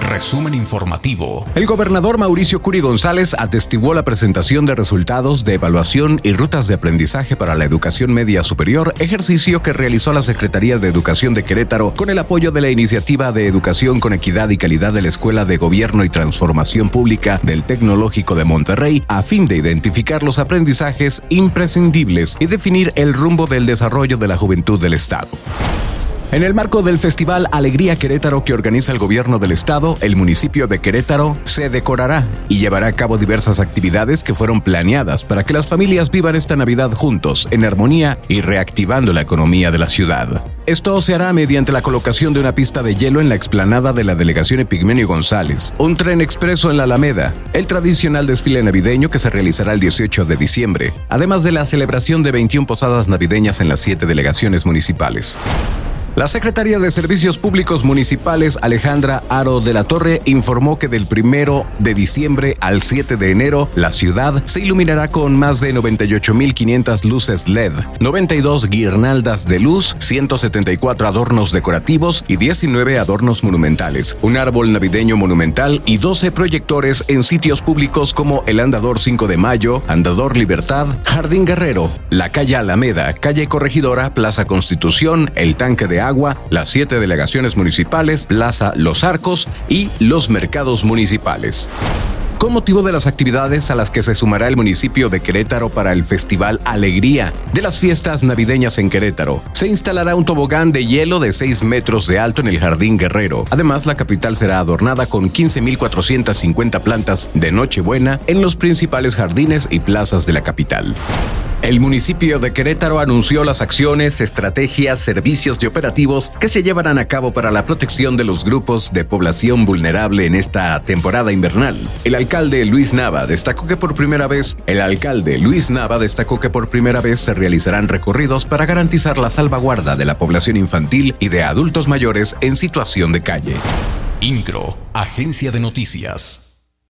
Resumen informativo. El gobernador Mauricio Curi González atestiguó la presentación de resultados de evaluación y rutas de aprendizaje para la educación media superior, ejercicio que realizó la Secretaría de Educación de Querétaro con el apoyo de la Iniciativa de Educación con Equidad y Calidad de la Escuela de Gobierno y Transformación Pública del Tecnológico de Monterrey, a fin de identificar los aprendizajes imprescindibles y definir el rumbo del desarrollo de la juventud del Estado. En el marco del Festival Alegría Querétaro que organiza el gobierno del estado, el municipio de Querétaro se decorará y llevará a cabo diversas actividades que fueron planeadas para que las familias vivan esta Navidad juntos, en armonía y reactivando la economía de la ciudad. Esto se hará mediante la colocación de una pista de hielo en la explanada de la delegación Epigmenio González, un tren expreso en la Alameda, el tradicional desfile navideño que se realizará el 18 de diciembre, además de la celebración de 21 posadas navideñas en las siete delegaciones municipales. La secretaria de Servicios Públicos Municipales, Alejandra Aro de la Torre, informó que del primero de diciembre al 7 de enero, la ciudad se iluminará con más de 98.500 luces LED, 92 guirnaldas de luz, 174 adornos decorativos y 19 adornos monumentales, un árbol navideño monumental y 12 proyectores en sitios públicos como el Andador 5 de Mayo, Andador Libertad, Jardín Guerrero, la calle Alameda, calle Corregidora, Plaza Constitución, el Tanque Agua, las siete delegaciones municipales, Plaza Los Arcos y los mercados municipales. Con motivo de las actividades a las que se sumará el municipio de Querétaro para el Festival Alegría de las fiestas navideñas en Querétaro, se instalará un tobogán de hielo de 6 metros de alto en el Jardín Guerrero. Además, la capital será adornada con 15.450 plantas de Nochebuena en los principales jardines y plazas de la capital. El municipio de Querétaro anunció las acciones, estrategias, servicios y operativos que se llevarán a cabo para la protección de los grupos de población vulnerable en esta temporada invernal. El alcalde Luis Nava destacó que por primera vez, el alcalde Luis Nava destacó que por primera vez se realizarán recorridos para garantizar la salvaguarda de la población infantil y de adultos mayores en situación de calle. INCRO, Agencia de Noticias.